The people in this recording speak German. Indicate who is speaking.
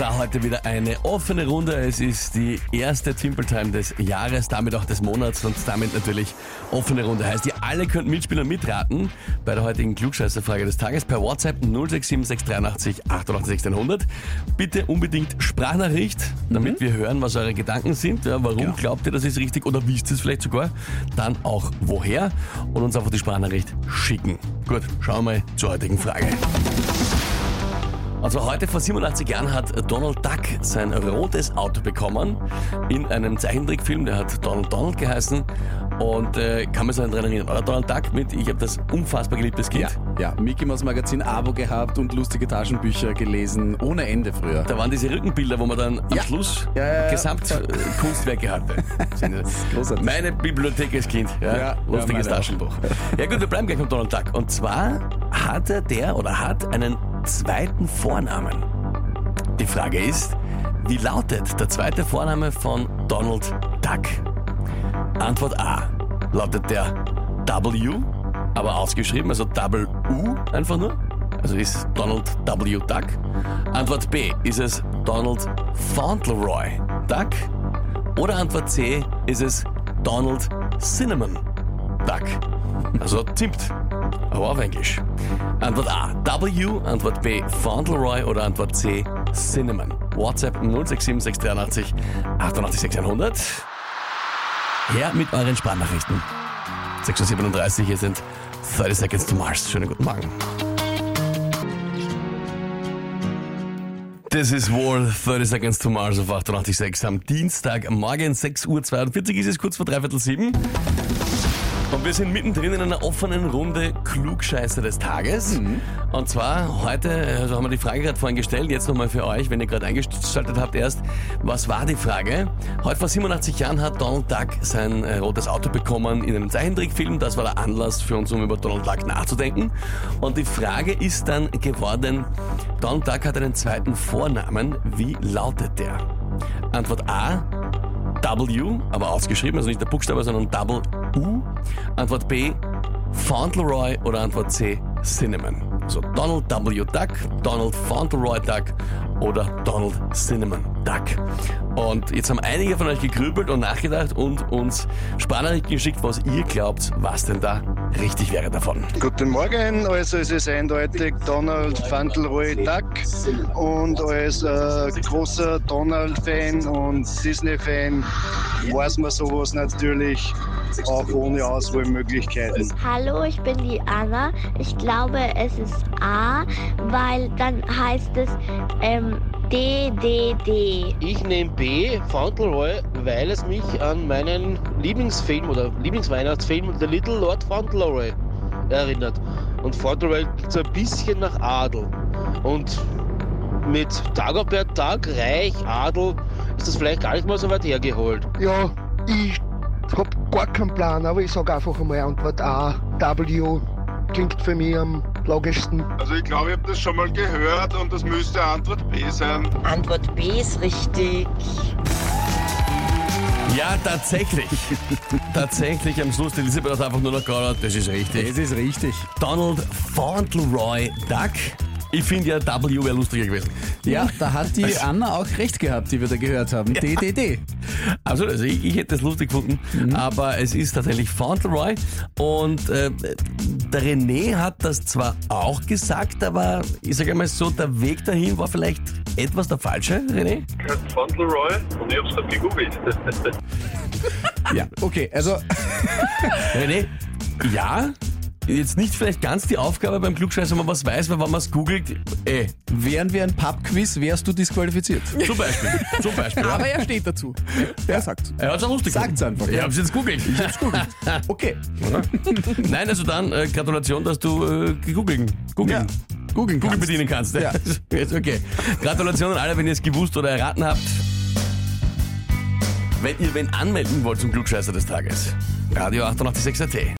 Speaker 1: Da heute wieder eine offene Runde. Es ist die erste Timple Time des Jahres, damit auch des Monats und damit natürlich offene Runde. Heißt, ihr alle könnt mitspielen und mitraten bei der heutigen Klugscheißerfrage des Tages per WhatsApp 067683 88 100. Bitte unbedingt Sprachnachricht, damit wir hören, was eure Gedanken sind. Ja, warum glaubt ihr, das ist richtig oder wisst ihr es vielleicht sogar? Dann auch woher und uns einfach die Sprachnachricht schicken. Gut, schauen wir mal zur heutigen Frage. Also heute vor 87 Jahren hat Donald Duck sein rotes Auto bekommen in einem Zeichentrickfilm, der hat Donald Donald geheißen und äh, kann man sich daran erinnern, oder Donald Duck mit, ich habe das unfassbar geliebtes Kind.
Speaker 2: Ja, Mickey Mouse Magazin Abo gehabt und lustige Taschenbücher gelesen, ohne Ende früher.
Speaker 1: Da waren diese Rückenbilder, wo man dann am
Speaker 2: Ja.
Speaker 1: Schluss
Speaker 2: Ja, ja, ja.
Speaker 1: Gesamtkunstwerke hatte.
Speaker 2: großartig.
Speaker 1: Meine Bibliothek als Kind. Ja,
Speaker 2: Ja,
Speaker 1: lustiges
Speaker 2: ja,
Speaker 1: Taschenbuch. Ja gut, wir bleiben gleich beim Donald Duck. Und zwar hatte der oder hat einen zweiten Vornamen. Die Frage ist, wie lautet der zweite Vorname von Donald Duck? Antwort A. Lautet der W, aber ausgeschrieben, also Double U einfach nur? Also ist Donald W. Duck. Antwort B. Ist es Donald Fauntleroy Duck? Oder Antwort C. Ist es Donald Cinnamon Duck? Also Zimt, aber auf Englisch. Antwort A. W. Antwort B. Fauntleroy oder Antwort C. Cinnamon. WhatsApp 067683 88 100. Her mit euren Sprachnachrichten. 6.37 Uhr, hier sind 30 Seconds to Mars. Schönen guten Morgen. Das ist wohl 30 Seconds to Mars auf 88.6 am Dienstagmorgen, 6.42 Uhr ist es, kurz vor dreiviertel sieben. Und wir sind mittendrin in einer offenen Runde Klugscheißer des Tages. Und zwar heute, also haben wir die Frage gerade vorhin gestellt, jetzt nochmal für euch, wenn ihr gerade eingeschaltet habt erst. Was war die Frage? Heute vor 87 Jahren hat Donald Duck sein äh, rotes Auto bekommen in einem Zeichentrickfilm. Das war der Anlass für uns, um über Donald Duck nachzudenken. Und die Frage ist dann geworden, Donald Duck hat einen zweiten Vornamen. Wie lautet der? Antwort A, W, aber ausgeschrieben, also nicht der Buchstabe, sondern Double U. Antwort B, Fauntleroy oder Antwort C, Cinnamon. Also Donald W. Duck, Donald Fauntleroy Duck oder Donald Cinnamon Duck. Und jetzt haben einige von euch gegrübelt und nachgedacht und uns Sprachnachrichten geschickt, was ihr glaubt, was denn da richtig wäre davon.
Speaker 3: Guten Morgen, also es ist eindeutig Donald Fauntleroy Duck und als äh, großer Donald-Fan und Disney-Fan weiß man sowas natürlich auch ohne Auswahlmöglichkeiten.
Speaker 4: Hallo, ich bin die Anna. Ich glaube, es ist A, weil dann heißt es ähm, DDD.
Speaker 5: Ich nehme B, Fauntleroy, weil es mich an meinen Lieblingsfilm oder Lieblingsweihnachtsfilm The Little Lord Fauntleroy erinnert. Und Fauntleroy klingt so ein bisschen nach Adel. Und mit Dagobert Tag, Reich, Adel, ist das vielleicht gar nicht mal so weit hergeholt.
Speaker 6: Ja, ich hab gar keinen Plan, aber ich sag einfach einmal Antwort A. W klingt für mich am logischsten.
Speaker 7: Also ich glaube, ich habe das schon mal gehört und das müsste Antwort B sein.
Speaker 8: Antwort B ist richtig.
Speaker 1: Ja, tatsächlich. tatsächlich am Schluss, die Elisabeth hat einfach nur noch gehauen, das ist richtig.
Speaker 2: Das ist richtig.
Speaker 1: Donald Fauntleroy Duck. Ich finde ja W wäre lustiger gewesen.
Speaker 2: Ja, da hat die Anna auch recht gehabt, die wir da gehört haben. DDD.
Speaker 1: Also, also ich, ich hätte es lustig gefunden, aber es ist tatsächlich Fauntleroy und äh, der René hat das zwar auch gesagt, aber ich sage einmal so, der Weg dahin war vielleicht etwas der falsche, René.
Speaker 7: Fauntleroy und ich habe es gerade gegoogelt.
Speaker 2: Ja, okay, also
Speaker 1: René, ja, jetzt nicht vielleicht ganz die Aufgabe beim Klugscheißer, wenn man was weiß, weil wenn man es googelt, eh,
Speaker 2: wären wir ein Pub-Quiz, wärst du disqualifiziert.
Speaker 1: zum Beispiel, zum Beispiel. ja.
Speaker 2: Aber er steht dazu. Er sagt
Speaker 1: Er hat es auch lustig
Speaker 2: Sagt's
Speaker 1: gefunden.
Speaker 2: einfach,
Speaker 1: Ich hab's jetzt googelt. Ich hab's googelt.
Speaker 2: Okay.
Speaker 1: Nein, also dann äh, Gratulation, dass du äh, googeln, googeln,
Speaker 2: Ja. Googeln
Speaker 1: Google
Speaker 2: kannst.
Speaker 1: bedienen kannst.
Speaker 2: Ja.
Speaker 1: Okay. Gratulation an alle, wenn ihr es gewusst oder erraten habt. Wenn ihr wen anmelden wollt zum Klugscheißer des Tages. Radio 886 AT.